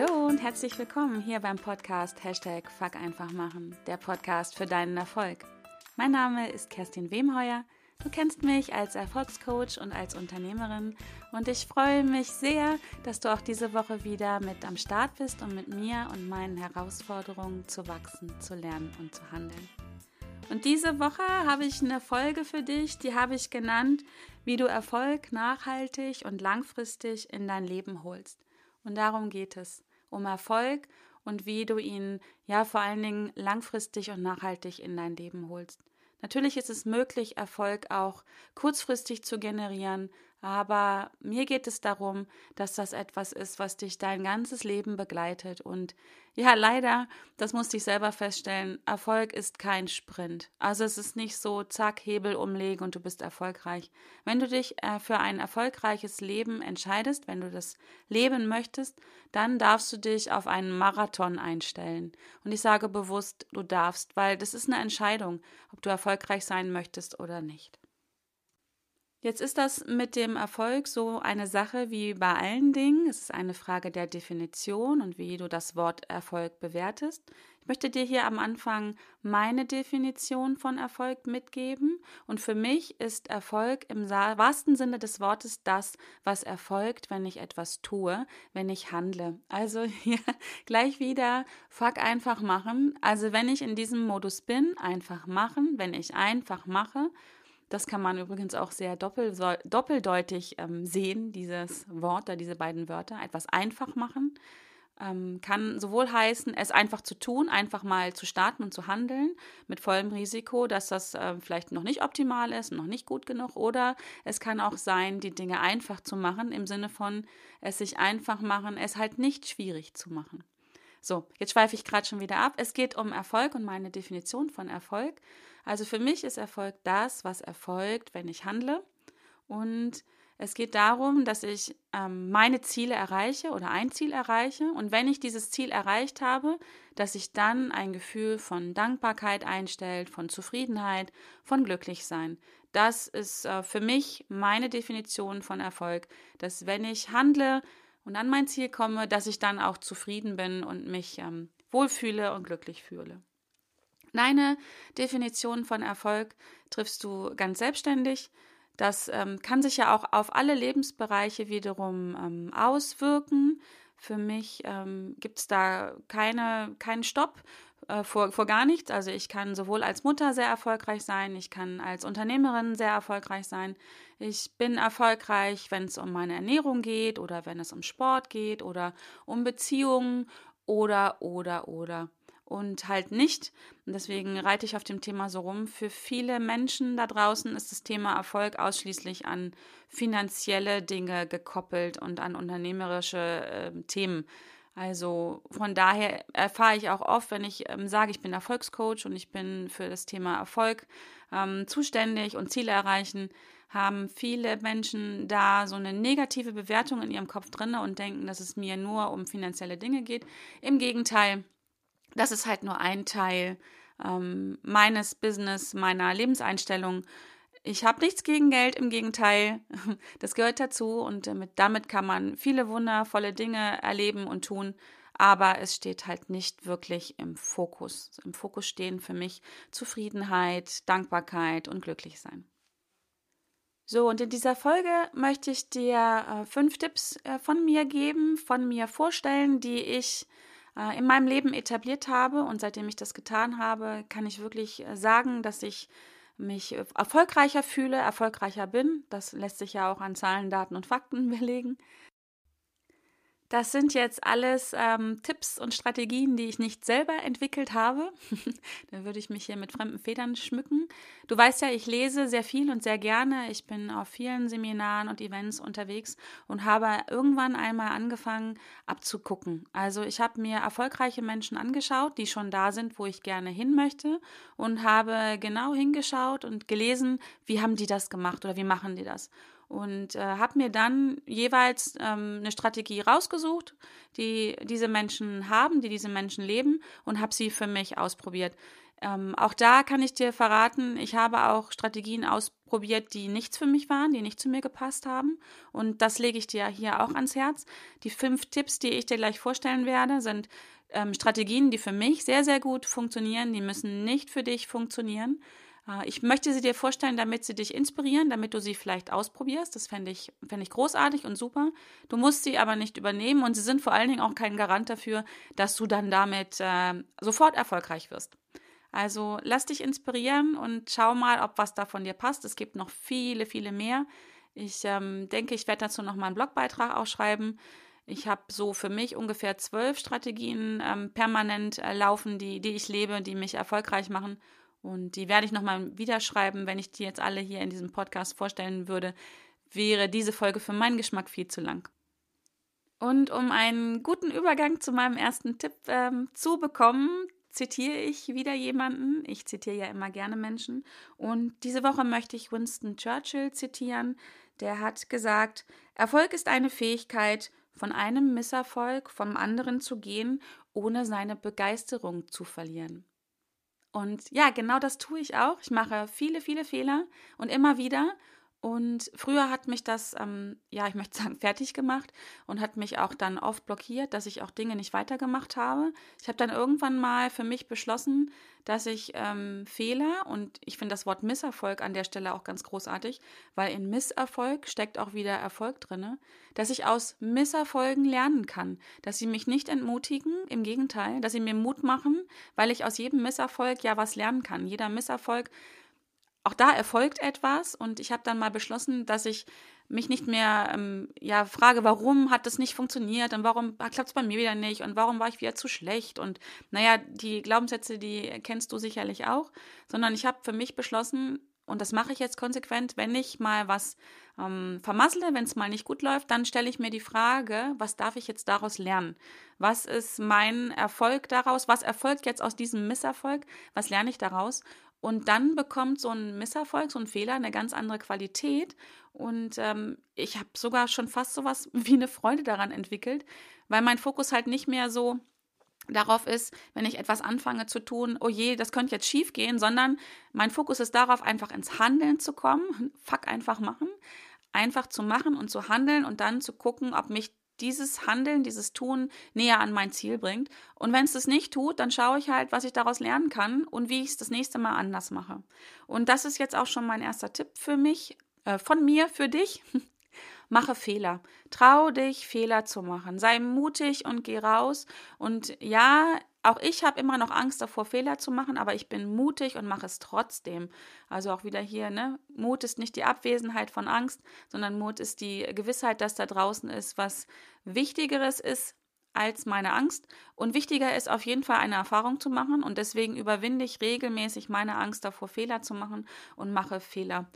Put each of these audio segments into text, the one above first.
Hallo und herzlich willkommen hier beim Podcast Hashtag Fuck einfach machen, der Podcast für deinen Erfolg. Mein Name ist Kerstin Wemheuer. Du kennst mich als Erfolgscoach und als Unternehmerin und ich freue mich sehr, dass du auch diese Woche wieder mit am Start bist, um mit mir und meinen Herausforderungen zu wachsen, zu lernen und zu handeln. Und diese Woche habe ich eine Folge für dich, die habe ich genannt, wie du Erfolg nachhaltig und langfristig in dein Leben holst. Und darum geht es, um Erfolg und wie du ihn ja vor allen Dingen langfristig und nachhaltig in dein Leben holst. Natürlich ist es möglich, Erfolg auch kurzfristig zu generieren, aber mir geht es darum, dass das etwas ist, was dich dein ganzes Leben begleitet. Und ja, leider, das musste ich selber feststellen, Erfolg ist kein Sprint. Also es ist nicht so, zack, Hebel umlegen und du bist erfolgreich. Wenn du dich äh, für ein erfolgreiches Leben entscheidest, wenn du das leben möchtest, dann darfst du dich auf einen Marathon einstellen. Und ich sage bewusst, du darfst, weil das ist eine Entscheidung, ob du erfolgreich sein möchtest oder nicht. Jetzt ist das mit dem Erfolg so eine Sache wie bei allen Dingen. Es ist eine Frage der Definition und wie du das Wort Erfolg bewertest. Ich möchte dir hier am Anfang meine Definition von Erfolg mitgeben. Und für mich ist Erfolg im wahrsten Sinne des Wortes das, was erfolgt, wenn ich etwas tue, wenn ich handle. Also hier gleich wieder, fuck einfach machen. Also wenn ich in diesem Modus bin, einfach machen, wenn ich einfach mache, das kann man übrigens auch sehr doppel, doppeldeutig ähm, sehen, dieses Wort, da diese beiden Wörter. Etwas einfach machen ähm, kann sowohl heißen, es einfach zu tun, einfach mal zu starten und zu handeln, mit vollem Risiko, dass das äh, vielleicht noch nicht optimal ist, noch nicht gut genug. Oder es kann auch sein, die Dinge einfach zu machen, im Sinne von es sich einfach machen, es halt nicht schwierig zu machen. So, jetzt schweife ich gerade schon wieder ab. Es geht um Erfolg und meine Definition von Erfolg. Also für mich ist Erfolg das, was erfolgt, wenn ich handle. Und es geht darum, dass ich ähm, meine Ziele erreiche oder ein Ziel erreiche. Und wenn ich dieses Ziel erreicht habe, dass sich dann ein Gefühl von Dankbarkeit einstellt, von Zufriedenheit, von Glücklichsein. Das ist äh, für mich meine Definition von Erfolg, dass wenn ich handle und an mein Ziel komme, dass ich dann auch zufrieden bin und mich ähm, wohlfühle und glücklich fühle. Deine Definition von Erfolg triffst du ganz selbstständig. Das ähm, kann sich ja auch auf alle Lebensbereiche wiederum ähm, auswirken. Für mich ähm, gibt es da keine, keinen Stopp äh, vor, vor gar nichts. Also ich kann sowohl als Mutter sehr erfolgreich sein, ich kann als Unternehmerin sehr erfolgreich sein. Ich bin erfolgreich, wenn es um meine Ernährung geht oder wenn es um Sport geht oder um Beziehungen oder, oder, oder und halt nicht. Deswegen reite ich auf dem Thema so rum. Für viele Menschen da draußen ist das Thema Erfolg ausschließlich an finanzielle Dinge gekoppelt und an unternehmerische äh, Themen. Also von daher erfahre ich auch oft, wenn ich ähm, sage, ich bin Erfolgscoach und ich bin für das Thema Erfolg ähm, zuständig und Ziele erreichen, haben viele Menschen da so eine negative Bewertung in ihrem Kopf drin und denken, dass es mir nur um finanzielle Dinge geht. Im Gegenteil, das ist halt nur ein Teil ähm, meines Business, meiner Lebenseinstellung. Ich habe nichts gegen Geld, im Gegenteil, das gehört dazu und damit, damit kann man viele wundervolle Dinge erleben und tun, aber es steht halt nicht wirklich im Fokus. Im Fokus stehen für mich Zufriedenheit, Dankbarkeit und Glücklichsein. So, und in dieser Folge möchte ich dir äh, fünf Tipps äh, von mir geben, von mir vorstellen, die ich äh, in meinem Leben etabliert habe. Und seitdem ich das getan habe, kann ich wirklich äh, sagen, dass ich mich äh, erfolgreicher fühle, erfolgreicher bin. Das lässt sich ja auch an Zahlen, Daten und Fakten belegen. Das sind jetzt alles ähm, Tipps und Strategien, die ich nicht selber entwickelt habe. da würde ich mich hier mit fremden Federn schmücken. Du weißt ja, ich lese sehr viel und sehr gerne. Ich bin auf vielen Seminaren und Events unterwegs und habe irgendwann einmal angefangen abzugucken. Also ich habe mir erfolgreiche Menschen angeschaut, die schon da sind, wo ich gerne hin möchte und habe genau hingeschaut und gelesen, wie haben die das gemacht oder wie machen die das und äh, habe mir dann jeweils ähm, eine Strategie rausgesucht, die diese Menschen haben, die diese Menschen leben und habe sie für mich ausprobiert. Ähm, auch da kann ich dir verraten, ich habe auch Strategien ausprobiert, die nichts für mich waren, die nicht zu mir gepasst haben. Und das lege ich dir hier auch ans Herz. Die fünf Tipps, die ich dir gleich vorstellen werde, sind ähm, Strategien, die für mich sehr, sehr gut funktionieren. Die müssen nicht für dich funktionieren. Äh, ich möchte sie dir vorstellen, damit sie dich inspirieren, damit du sie vielleicht ausprobierst. Das fände ich, fänd ich großartig und super. Du musst sie aber nicht übernehmen und sie sind vor allen Dingen auch kein Garant dafür, dass du dann damit äh, sofort erfolgreich wirst. Also lass dich inspirieren und schau mal, ob was da von dir passt. Es gibt noch viele, viele mehr. Ich ähm, denke, ich werde dazu noch mal einen Blogbeitrag ausschreiben. Ich habe so für mich ungefähr zwölf Strategien ähm, permanent äh, laufen, die, die ich lebe, die mich erfolgreich machen. Und die werde ich nochmal wieder schreiben, wenn ich die jetzt alle hier in diesem Podcast vorstellen würde, wäre diese Folge für meinen Geschmack viel zu lang. Und um einen guten Übergang zu meinem ersten Tipp ähm, zu bekommen, zitiere ich wieder jemanden. Ich zitiere ja immer gerne Menschen. Und diese Woche möchte ich Winston Churchill zitieren. Der hat gesagt, Erfolg ist eine Fähigkeit, von einem Misserfolg vom anderen zu gehen, ohne seine Begeisterung zu verlieren. Und ja, genau das tue ich auch. Ich mache viele, viele Fehler und immer wieder. Und früher hat mich das, ähm, ja, ich möchte sagen, fertig gemacht und hat mich auch dann oft blockiert, dass ich auch Dinge nicht weitergemacht habe. Ich habe dann irgendwann mal für mich beschlossen, dass ich ähm, Fehler und ich finde das Wort Misserfolg an der Stelle auch ganz großartig, weil in Misserfolg steckt auch wieder Erfolg drin, dass ich aus Misserfolgen lernen kann, dass sie mich nicht entmutigen, im Gegenteil, dass sie mir Mut machen, weil ich aus jedem Misserfolg ja was lernen kann. Jeder Misserfolg auch da erfolgt etwas und ich habe dann mal beschlossen, dass ich mich nicht mehr ähm, ja frage, warum hat das nicht funktioniert und warum klappt es bei mir wieder nicht und warum war ich wieder zu schlecht und naja, die Glaubenssätze, die kennst du sicherlich auch, sondern ich habe für mich beschlossen und das mache ich jetzt konsequent, wenn ich mal was ähm, vermassle, wenn es mal nicht gut läuft, dann stelle ich mir die Frage, was darf ich jetzt daraus lernen? Was ist mein Erfolg daraus? Was erfolgt jetzt aus diesem Misserfolg? Was lerne ich daraus? Und dann bekommt so ein Misserfolg, so ein Fehler eine ganz andere Qualität. Und ähm, ich habe sogar schon fast so was wie eine Freude daran entwickelt, weil mein Fokus halt nicht mehr so darauf ist, wenn ich etwas anfange zu tun, oh je, das könnte jetzt schief gehen, sondern mein Fokus ist darauf, einfach ins Handeln zu kommen, fuck einfach machen, einfach zu machen und zu handeln und dann zu gucken, ob mich dieses Handeln, dieses Tun näher an mein Ziel bringt. Und wenn es das nicht tut, dann schaue ich halt, was ich daraus lernen kann und wie ich es das nächste Mal anders mache. Und das ist jetzt auch schon mein erster Tipp für mich, äh, von mir für dich. Mache Fehler. Trau dich, Fehler zu machen. Sei mutig und geh raus. Und ja, auch ich habe immer noch Angst davor, Fehler zu machen, aber ich bin mutig und mache es trotzdem. Also auch wieder hier, ne? Mut ist nicht die Abwesenheit von Angst, sondern Mut ist die Gewissheit, dass da draußen ist, was Wichtigeres ist als meine Angst. Und wichtiger ist auf jeden Fall eine Erfahrung zu machen. Und deswegen überwinde ich regelmäßig meine Angst davor, Fehler zu machen und mache Fehler.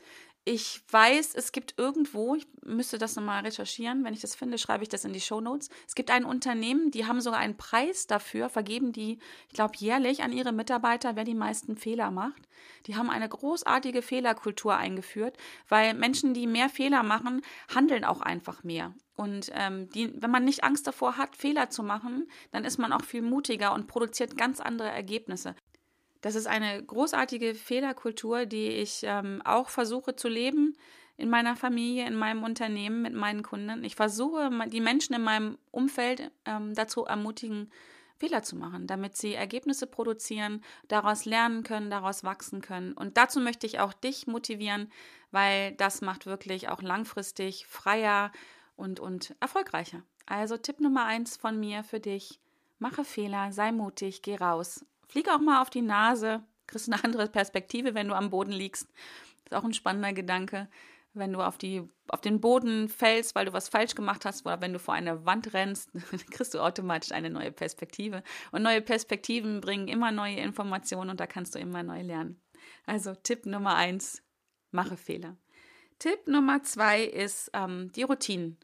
Ich weiß, es gibt irgendwo, ich müsste das nochmal recherchieren, wenn ich das finde, schreibe ich das in die Show Notes. Es gibt ein Unternehmen, die haben sogar einen Preis dafür, vergeben die, ich glaube, jährlich an ihre Mitarbeiter, wer die meisten Fehler macht. Die haben eine großartige Fehlerkultur eingeführt, weil Menschen, die mehr Fehler machen, handeln auch einfach mehr. Und ähm, die, wenn man nicht Angst davor hat, Fehler zu machen, dann ist man auch viel mutiger und produziert ganz andere Ergebnisse. Das ist eine großartige Fehlerkultur, die ich ähm, auch versuche zu leben in meiner Familie, in meinem Unternehmen, mit meinen Kunden. Ich versuche, die Menschen in meinem Umfeld ähm, dazu ermutigen, Fehler zu machen, damit sie Ergebnisse produzieren, daraus lernen können, daraus wachsen können. Und dazu möchte ich auch dich motivieren, weil das macht wirklich auch langfristig freier und, und erfolgreicher. Also Tipp Nummer eins von mir für dich. Mache Fehler, sei mutig, geh raus Flieg auch mal auf die Nase, kriegst eine andere Perspektive, wenn du am Boden liegst. Das ist auch ein spannender Gedanke. Wenn du auf, die, auf den Boden fällst, weil du was falsch gemacht hast, oder wenn du vor eine Wand rennst, kriegst du automatisch eine neue Perspektive. Und neue Perspektiven bringen immer neue Informationen und da kannst du immer neu lernen. Also Tipp Nummer eins, mache Fehler. Tipp Nummer zwei ist ähm, die Routinen.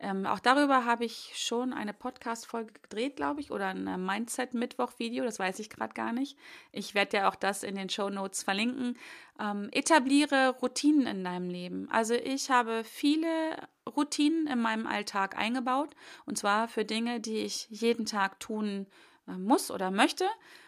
Ähm, auch darüber habe ich schon eine Podcast-Folge gedreht, glaube ich, oder ein äh, Mindset-Mittwoch-Video, das weiß ich gerade gar nicht. Ich werde ja auch das in den Show Notes verlinken. Ähm, etabliere Routinen in deinem Leben. Also ich habe viele Routinen in meinem Alltag eingebaut und zwar für Dinge, die ich jeden Tag tun äh, muss oder möchte.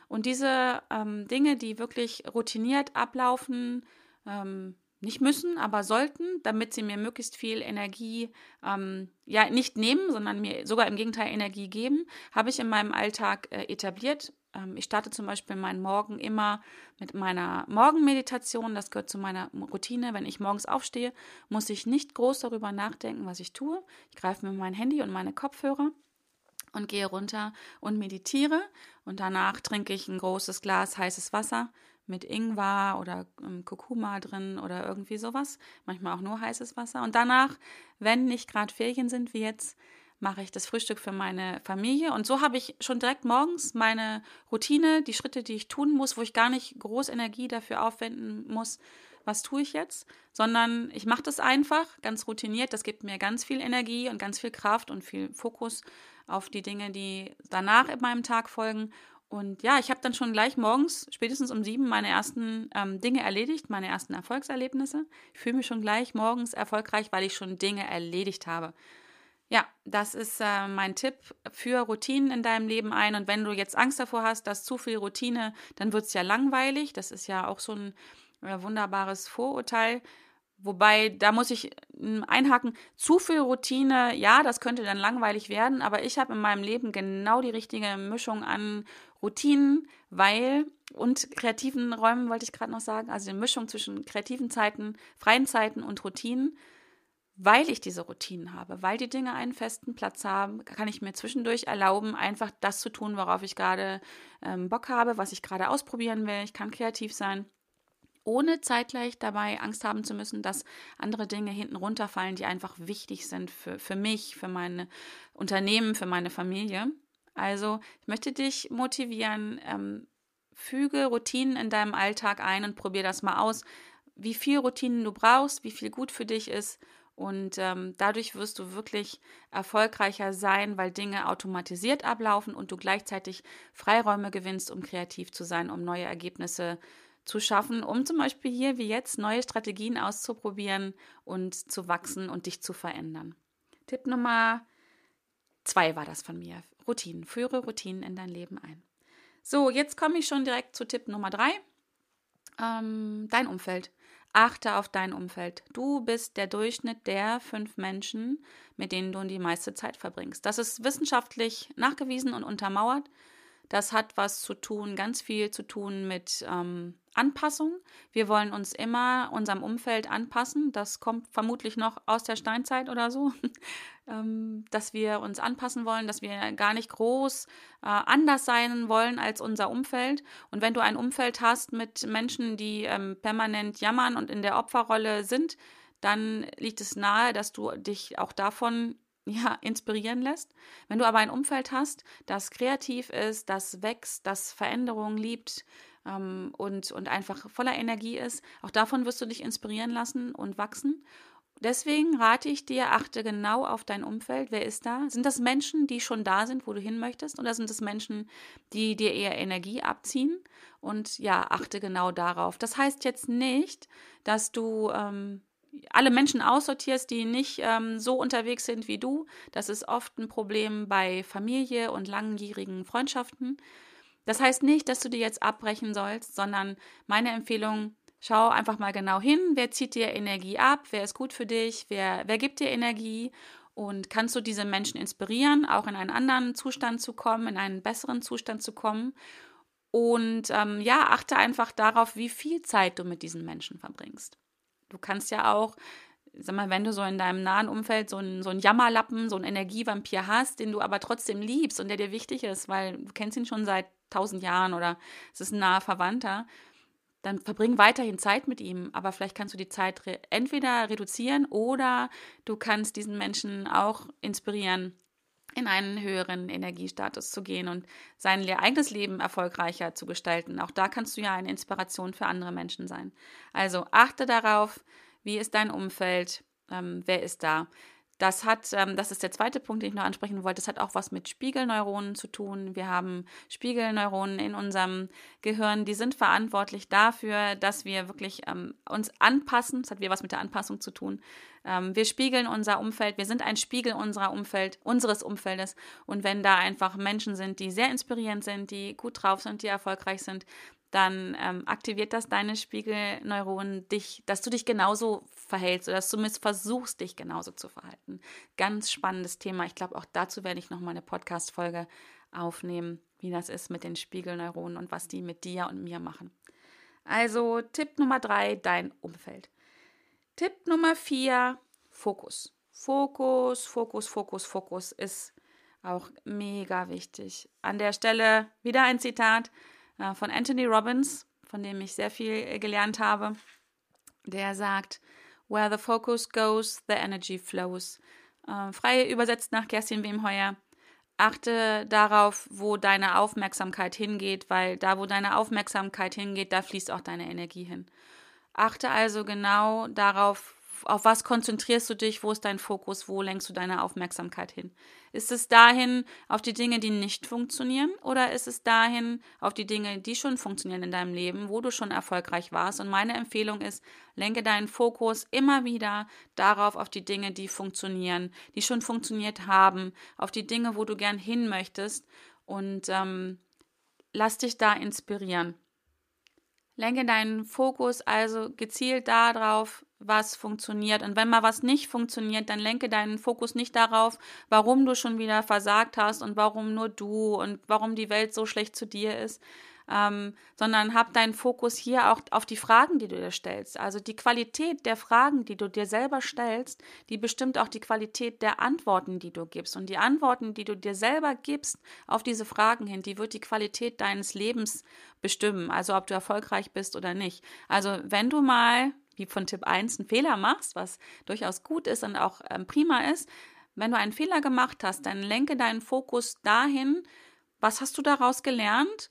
Und diese ähm, Dinge, die wirklich routiniert ablaufen, ähm, nicht müssen, aber sollten, damit sie mir möglichst viel Energie, ähm, ja, nicht nehmen, sondern mir sogar im Gegenteil Energie geben, habe ich in meinem Alltag äh, etabliert. Ähm, ich starte zum Beispiel meinen Morgen immer mit meiner Morgenmeditation. Das gehört zu meiner Routine. Wenn ich morgens aufstehe, muss ich nicht groß darüber nachdenken, was ich tue. Ich greife mir mein Handy und meine Kopfhörer und gehe runter und meditiere. Und danach trinke ich ein großes Glas heißes Wasser mit Ingwer oder ähm, Kurkuma drin oder irgendwie sowas. Manchmal auch nur heißes Wasser. Und danach, wenn nicht gerade Ferien sind wie jetzt, mache ich das Frühstück für meine Familie. Und so habe ich schon direkt morgens meine Routine, die Schritte, die ich tun muss, wo ich gar nicht groß Energie dafür aufwenden muss, was tue ich jetzt, sondern ich mache das einfach, ganz routiniert. Das gibt mir ganz viel Energie und ganz viel Kraft und viel Fokus auf die Dinge, die danach in meinem Tag folgen. Und ja, ich habe dann schon gleich morgens, spätestens um sieben, meine ersten ähm, Dinge erledigt, meine ersten Erfolgserlebnisse. Ich fühle mich schon gleich morgens erfolgreich, weil ich schon Dinge erledigt habe. Ja, das ist äh, mein Tipp für Routinen in deinem Leben ein. Und wenn du jetzt Angst davor hast, dass zu viel Routine, dann wird es ja langweilig. Das ist ja auch so ein äh, wunderbares Vorurteil. Wobei, da muss ich hm, einhaken, zu viel Routine, ja, das könnte dann langweilig werden, aber ich habe in meinem Leben genau die richtige Mischung an Routinen, weil und kreativen Räumen wollte ich gerade noch sagen, also die Mischung zwischen kreativen Zeiten, freien Zeiten und Routinen, weil ich diese Routinen habe, weil die Dinge einen festen Platz haben, kann ich mir zwischendurch erlauben, einfach das zu tun, worauf ich gerade ähm, Bock habe, was ich gerade ausprobieren will. Ich kann kreativ sein ohne zeitgleich dabei Angst haben zu müssen, dass andere Dinge hinten runterfallen, die einfach wichtig sind für, für mich, für meine Unternehmen, für meine Familie. Also ich möchte dich motivieren, ähm, füge Routinen in deinem Alltag ein und probier das mal aus, wie viel Routinen du brauchst, wie viel gut für dich ist. Und ähm, dadurch wirst du wirklich erfolgreicher sein, weil Dinge automatisiert ablaufen und du gleichzeitig Freiräume gewinnst, um kreativ zu sein, um neue Ergebnisse zu schaffen, um zum Beispiel hier wie jetzt neue Strategien auszuprobieren und zu wachsen und dich zu verändern. Tipp Nummer zwei war das von mir. Routinen. Führe Routinen in dein Leben ein. So, jetzt komme ich schon direkt zu Tipp Nummer drei. Ähm, dein Umfeld. Achte auf dein Umfeld. Du bist der Durchschnitt der fünf Menschen, mit denen du die meiste Zeit verbringst. Das ist wissenschaftlich nachgewiesen und untermauert. Das hat was zu tun, ganz viel zu tun mit ähm, Anpassung. Wir wollen uns immer unserem Umfeld anpassen. Das kommt vermutlich noch aus der Steinzeit oder so, ähm, dass wir uns anpassen wollen, dass wir gar nicht groß äh, anders sein wollen als unser Umfeld. Und wenn du ein Umfeld hast mit Menschen, die ähm, permanent jammern und in der Opferrolle sind, dann liegt es nahe, dass du dich auch davon ja, inspirieren lässt. Wenn du aber ein Umfeld hast, das kreativ ist, das wächst, das Veränderungen liebt ähm, und, und einfach voller Energie ist, auch davon wirst du dich inspirieren lassen und wachsen. Deswegen rate ich dir, achte genau auf dein Umfeld. Wer ist da? Sind das Menschen, die schon da sind, wo du hin möchtest? Oder sind es Menschen, die dir eher Energie abziehen? Und ja, achte genau darauf. Das heißt jetzt nicht, dass du ähm, alle Menschen aussortierst, die nicht ähm, so unterwegs sind wie du. Das ist oft ein Problem bei Familie und langjährigen Freundschaften. Das heißt nicht, dass du dir jetzt abbrechen sollst, sondern meine Empfehlung, schau einfach mal genau hin, wer zieht dir Energie ab, wer ist gut für dich, wer, wer gibt dir Energie und kannst du diese Menschen inspirieren, auch in einen anderen Zustand zu kommen, in einen besseren Zustand zu kommen. Und ähm, ja, achte einfach darauf, wie viel Zeit du mit diesen Menschen verbringst. Du kannst ja auch, sag mal, wenn du so in deinem nahen Umfeld so einen, so einen Jammerlappen, so einen Energievampir hast, den du aber trotzdem liebst und der dir wichtig ist, weil du kennst ihn schon seit tausend Jahren oder es ist ein naher Verwandter, dann verbring weiterhin Zeit mit ihm, aber vielleicht kannst du die Zeit re entweder reduzieren oder du kannst diesen Menschen auch inspirieren, in einen höheren Energiestatus zu gehen und sein eigenes Leben erfolgreicher zu gestalten. Auch da kannst du ja eine Inspiration für andere Menschen sein. Also achte darauf, wie ist dein Umfeld, ähm, wer ist da. Das hat, ähm, das ist der zweite Punkt, den ich noch ansprechen wollte. Das hat auch was mit Spiegelneuronen zu tun. Wir haben Spiegelneuronen in unserem Gehirn, die sind verantwortlich dafür, dass wir wirklich ähm, uns anpassen. Das hat wieder was mit der Anpassung zu tun. Ähm, wir spiegeln unser Umfeld. Wir sind ein Spiegel unserer Umfeld, unseres Umfeldes. Und wenn da einfach Menschen sind, die sehr inspirierend sind, die gut drauf sind, die erfolgreich sind, dann ähm, aktiviert das deine Spiegelneuronen dich, dass du dich genauso verhältst oder dass du versuchst, dich genauso zu verhalten. Ganz spannendes Thema. Ich glaube, auch dazu werde ich nochmal eine Podcast-Folge aufnehmen, wie das ist mit den Spiegelneuronen und was die mit dir und mir machen. Also Tipp Nummer drei, dein Umfeld. Tipp Nummer vier, Fokus. Fokus, Fokus, Fokus, Fokus ist auch mega wichtig. An der Stelle wieder ein Zitat von Anthony Robbins, von dem ich sehr viel äh, gelernt habe. Der sagt, Where the focus goes, the energy flows. Äh, frei übersetzt nach Kerstin Wemheuer. Achte darauf, wo deine Aufmerksamkeit hingeht, weil da, wo deine Aufmerksamkeit hingeht, da fließt auch deine Energie hin. Achte also genau darauf, auf was konzentrierst du dich, wo ist dein Fokus, wo lenkst du deine Aufmerksamkeit hin? Ist es dahin auf die Dinge, die nicht funktionieren oder ist es dahin auf die Dinge, die schon funktionieren in deinem Leben, wo du schon erfolgreich warst? Und meine Empfehlung ist, lenke deinen Fokus immer wieder darauf, auf die Dinge, die funktionieren, die schon funktioniert haben, auf die Dinge, wo du gern hin möchtest und ähm, lass dich da inspirieren. Lenke deinen Fokus also gezielt darauf, was funktioniert. Und wenn mal was nicht funktioniert, dann lenke deinen Fokus nicht darauf, warum du schon wieder versagt hast und warum nur du und warum die Welt so schlecht zu dir ist, ähm, sondern hab deinen Fokus hier auch auf die Fragen, die du dir stellst. Also die Qualität der Fragen, die du dir selber stellst, die bestimmt auch die Qualität der Antworten, die du gibst. Und die Antworten, die du dir selber gibst auf diese Fragen hin, die wird die Qualität deines Lebens bestimmen. Also ob du erfolgreich bist oder nicht. Also wenn du mal wie von Tipp 1 einen Fehler machst, was durchaus gut ist und auch ähm, prima ist, wenn du einen Fehler gemacht hast, dann lenke deinen Fokus dahin, was hast du daraus gelernt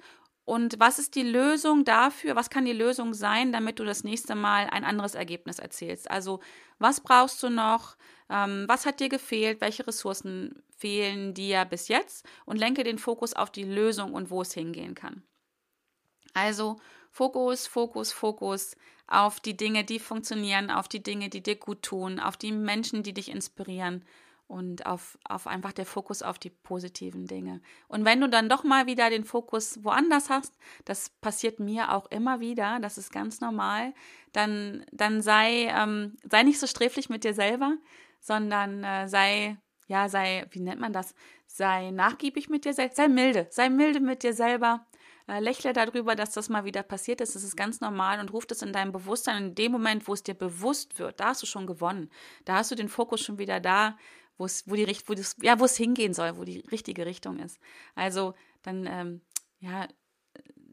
und was ist die Lösung dafür? Was kann die Lösung sein, damit du das nächste Mal ein anderes Ergebnis erzielst? Also, was brauchst du noch? Ähm, was hat dir gefehlt? Welche Ressourcen fehlen dir bis jetzt? Und lenke den Fokus auf die Lösung und wo es hingehen kann. Also, Fokus, Fokus, Fokus auf die Dinge, die funktionieren, auf die Dinge, die dir gut tun, auf die Menschen, die dich inspirieren und auf, auf einfach der Fokus auf die positiven Dinge. Und wenn du dann doch mal wieder den Fokus woanders hast, das passiert mir auch immer wieder, das ist ganz normal, dann, dann sei, ähm, sei nicht so sträflich mit dir selber, sondern äh, sei, ja, sei, wie nennt man das? Sei nachgiebig mit dir selbst, sei milde, sei milde mit dir selber. Äh, lächle darüber, dass das mal wieder passiert ist. Das ist ganz normal und ruf das in deinem Bewusstsein. In dem Moment, wo es dir bewusst wird, da hast du schon gewonnen. Da hast du den Fokus schon wieder da, wo es, wo die wo das, ja, wo es hingehen soll, wo die richtige Richtung ist. Also dann, ähm, ja,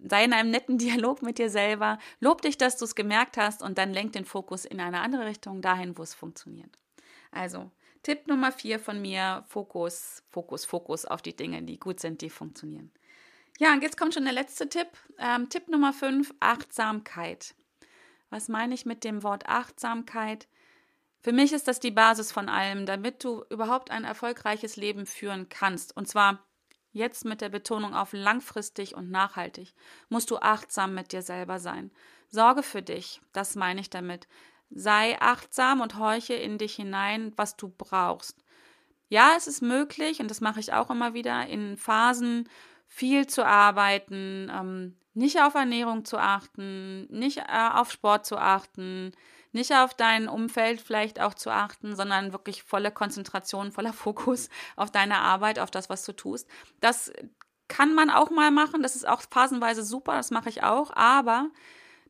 sei in einem netten Dialog mit dir selber, lob dich, dass du es gemerkt hast und dann lenk den Fokus in eine andere Richtung, dahin, wo es funktioniert. Also, Tipp Nummer vier von mir, Fokus, Fokus, Fokus auf die Dinge, die gut sind, die funktionieren. Ja, und jetzt kommt schon der letzte Tipp. Ähm, Tipp Nummer fünf, Achtsamkeit. Was meine ich mit dem Wort Achtsamkeit? Für mich ist das die Basis von allem, damit du überhaupt ein erfolgreiches Leben führen kannst. Und zwar jetzt mit der Betonung auf langfristig und nachhaltig, musst du achtsam mit dir selber sein. Sorge für dich, das meine ich damit. Sei achtsam und horche in dich hinein, was du brauchst. Ja, es ist möglich, und das mache ich auch immer wieder, in Phasen viel zu arbeiten, ähm, nicht auf Ernährung zu achten, nicht äh, auf Sport zu achten, nicht auf dein Umfeld vielleicht auch zu achten, sondern wirklich volle Konzentration, voller Fokus auf deine Arbeit, auf das, was du tust. Das kann man auch mal machen, das ist auch phasenweise super, das mache ich auch, aber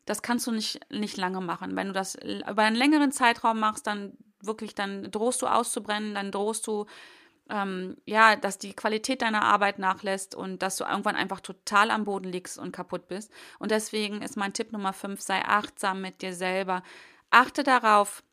das kannst du nicht, nicht lange machen. Wenn du das über einen längeren Zeitraum machst, dann wirklich, dann drohst du auszubrennen, dann drohst du ähm, ja, dass die Qualität deiner Arbeit nachlässt und dass du irgendwann einfach total am Boden liegst und kaputt bist. Und deswegen ist mein Tipp Nummer 5, sei achtsam mit dir selber. Achte darauf,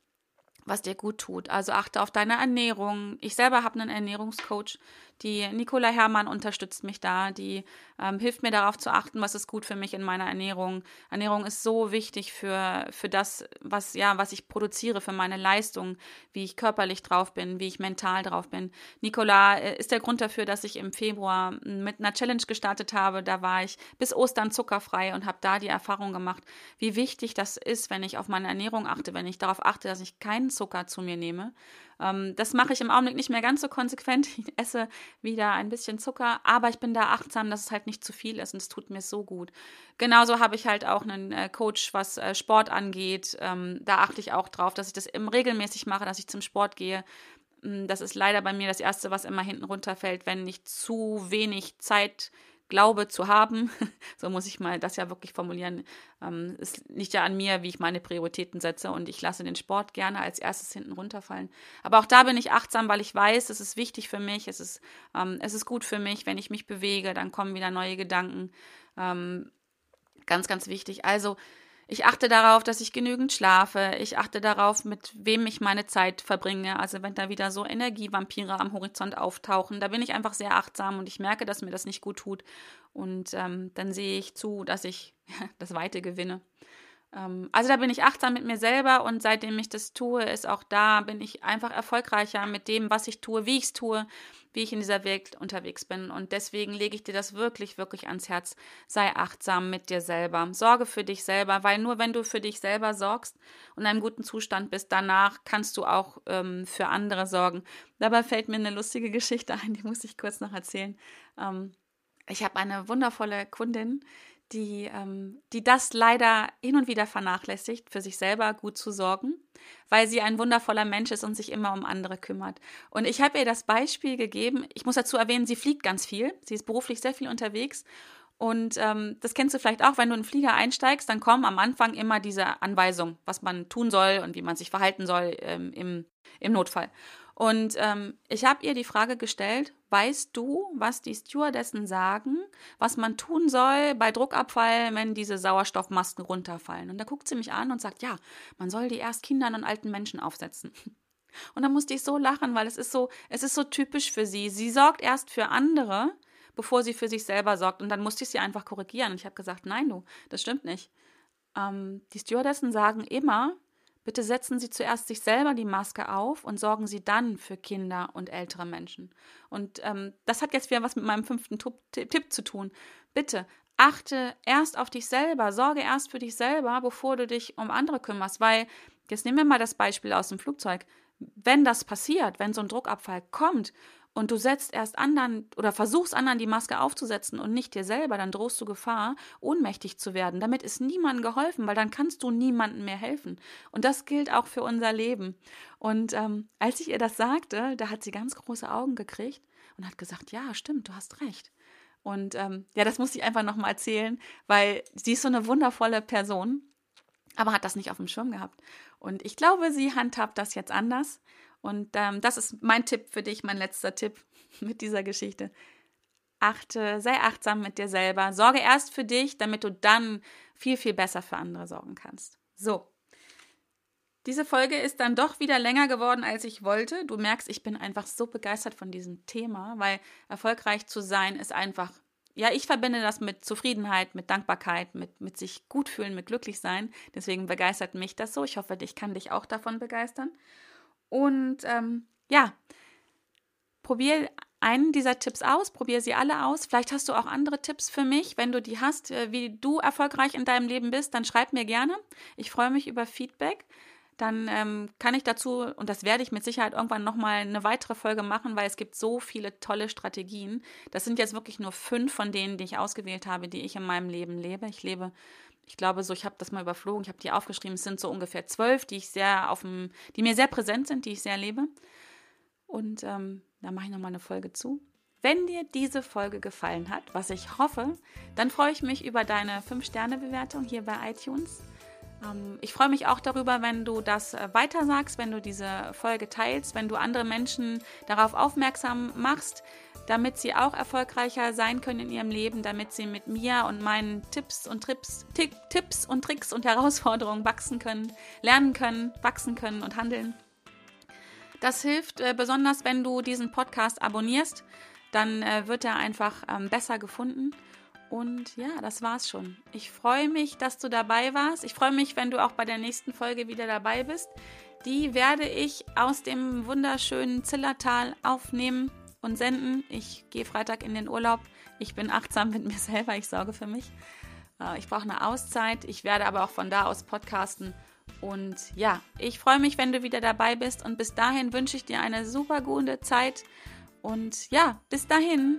was dir gut tut. Also achte auf deine Ernährung. Ich selber habe einen Ernährungscoach, Die Nicola Hermann unterstützt mich da, die ähm, hilft mir darauf zu achten, was ist gut für mich in meiner Ernährung. Ernährung ist so wichtig für, für das, was, ja, was ich produziere, für meine Leistung, wie ich körperlich drauf bin, wie ich mental drauf bin. Nicola äh, ist der Grund dafür, dass ich im Februar mit einer Challenge gestartet habe. Da war ich bis Ostern zuckerfrei und habe da die Erfahrung gemacht, wie wichtig das ist, wenn ich auf meine Ernährung achte, wenn ich darauf achte, dass ich keinen Zucker zu mir nehme. Ähm, das mache ich im Augenblick nicht mehr ganz so konsequent. Ich esse wieder ein bisschen Zucker, aber ich bin da achtsam, dass es halt nicht zu viel ist und es tut mir so gut. Genauso habe ich halt auch einen äh, Coach, was äh, Sport angeht. Ähm, da achte ich auch drauf, dass ich das im regelmäßig mache, dass ich zum Sport gehe. Mm, das ist leider bei mir das Erste, was immer hinten runterfällt, wenn ich zu wenig Zeit glaube zu haben. so muss ich mal das ja wirklich formulieren. Ähm, es liegt ja an mir, wie ich meine Prioritäten setze und ich lasse den Sport gerne als erstes hinten runterfallen. Aber auch da bin ich achtsam, weil ich weiß, es ist wichtig für mich, es ist, ähm, es ist gut für mich, wenn ich mich bewege, dann kommen wieder neue Gedanken. Ähm, ganz, ganz wichtig. Also ich achte darauf, dass ich genügend schlafe. Ich achte darauf, mit wem ich meine Zeit verbringe. Also wenn da wieder so Energievampire am Horizont auftauchen, da bin ich einfach sehr achtsam und ich merke, dass mir das nicht gut tut. Und ähm, dann sehe ich zu, dass ich das Weite gewinne. Ähm, also da bin ich achtsam mit mir selber und seitdem ich das tue, ist auch da, bin ich einfach erfolgreicher mit dem, was ich tue, wie ich es tue, wie ich in dieser Welt unterwegs bin. Und deswegen lege ich dir das wirklich, wirklich ans Herz. Sei achtsam mit dir selber. Sorge für dich selber, weil nur wenn du für dich selber sorgst und in einem guten Zustand bist, danach kannst du auch ähm, für andere sorgen. Dabei fällt mir eine lustige Geschichte ein, die muss ich kurz noch erzählen. Ähm, ich habe eine wundervolle Kundin, die, ähm, die das leider hin und wieder vernachlässigt, für sich selber gut zu sorgen, weil sie ein wundervoller Mensch ist und sich immer um andere kümmert. Und ich habe ihr das Beispiel gegeben, ich muss dazu erwähnen, sie fliegt ganz viel, sie ist beruflich sehr viel unterwegs. Und ähm, das kennst du vielleicht auch, wenn du in einen Flieger einsteigst, dann kommen am Anfang immer diese Anweisungen, was man tun soll und wie man sich verhalten soll ähm, im, im Notfall. Und ähm, ich habe ihr die Frage gestellt, weißt du, was die Stewardessen sagen, was man tun soll bei Druckabfall, wenn diese Sauerstoffmasken runterfallen? Und da guckt sie mich an und sagt, ja, man soll die erst Kindern und alten Menschen aufsetzen. Und da musste ich so lachen, weil es ist so, es ist so typisch für sie. Sie sorgt erst für andere, bevor sie für sich selber sorgt. Und dann musste ich sie einfach korrigieren. Und ich habe gesagt, nein, du, das stimmt nicht. Ähm, die Stewardessen sagen immer, Bitte setzen Sie zuerst sich selber die Maske auf und sorgen Sie dann für Kinder und ältere Menschen. Und ähm, das hat jetzt wieder was mit meinem fünften Tipp zu tun. Bitte achte erst auf dich selber, sorge erst für dich selber, bevor du dich um andere kümmerst. Weil, jetzt nehmen wir mal das Beispiel aus dem Flugzeug. Wenn das passiert, wenn so ein Druckabfall kommt und du setzt erst anderen oder versuchst anderen die Maske aufzusetzen und nicht dir selber, dann drohst du Gefahr, ohnmächtig zu werden. Damit ist niemandem geholfen, weil dann kannst du niemandem mehr helfen. Und das gilt auch für unser Leben. Und ähm, als ich ihr das sagte, da hat sie ganz große Augen gekriegt und hat gesagt, ja, stimmt, du hast recht. Und ähm, ja, das muss ich einfach nochmal erzählen, weil sie ist so eine wundervolle Person, aber hat das nicht auf dem Schirm gehabt. Und ich glaube, sie handhabt das jetzt anders. Und ähm, das ist mein Tipp für dich, mein letzter Tipp mit dieser Geschichte. Achte, sei achtsam mit dir selber. Sorge erst für dich, damit du dann viel, viel besser für andere sorgen kannst. So. Diese Folge ist dann doch wieder länger geworden, als ich wollte. Du merkst, ich bin einfach so begeistert von diesem Thema, weil erfolgreich zu sein ist einfach, ja, ich verbinde das mit Zufriedenheit, mit Dankbarkeit, mit, mit sich gut fühlen, mit glücklich sein. Deswegen begeistert mich das so. Ich hoffe, ich kann dich auch davon begeistern. Und ähm, ja, probier einen dieser Tipps aus, probier sie alle aus. Vielleicht hast du auch andere Tipps für mich. Wenn du die hast, äh, wie du erfolgreich in deinem Leben bist, dann schreib mir gerne. Ich freue mich über Feedback. Dann ähm, kann ich dazu, und das werde ich mit Sicherheit irgendwann nochmal eine weitere Folge machen, weil es gibt so viele tolle Strategien. Das sind jetzt wirklich nur fünf von denen, die ich ausgewählt habe, die ich in meinem Leben lebe. Ich lebe ich glaube so, ich habe das mal überflogen, ich habe die aufgeschrieben, es sind so ungefähr zwölf, die ich sehr auf dem, die mir sehr präsent sind, die ich sehr lebe. Und ähm, da mache ich nochmal eine Folge zu. Wenn dir diese Folge gefallen hat, was ich hoffe, dann freue ich mich über deine 5-Sterne-Bewertung hier bei iTunes. Ähm, ich freue mich auch darüber, wenn du das äh, weitersagst, wenn du diese Folge teilst, wenn du andere Menschen darauf aufmerksam machst, damit sie auch erfolgreicher sein können in ihrem Leben, damit sie mit mir und meinen Tipps und Trips, Tipps und Tricks und Herausforderungen wachsen können, lernen können, wachsen können und handeln. Das hilft äh, besonders, wenn du diesen Podcast abonnierst. dann äh, wird er einfach ähm, besser gefunden. Und ja, das war's schon. Ich freue mich, dass du dabei warst. Ich freue mich, wenn du auch bei der nächsten Folge wieder dabei bist. Die werde ich aus dem wunderschönen Zillertal aufnehmen und senden. Ich gehe Freitag in den Urlaub. Ich bin achtsam mit mir selber. Ich sorge für mich. Äh, ich brauche eine Auszeit. Ich werde aber auch von da aus podcasten. Und ja, ich freue mich, wenn du wieder dabei bist. Und bis dahin wünsche ich dir eine super gute Zeit. Und ja, bis dahin.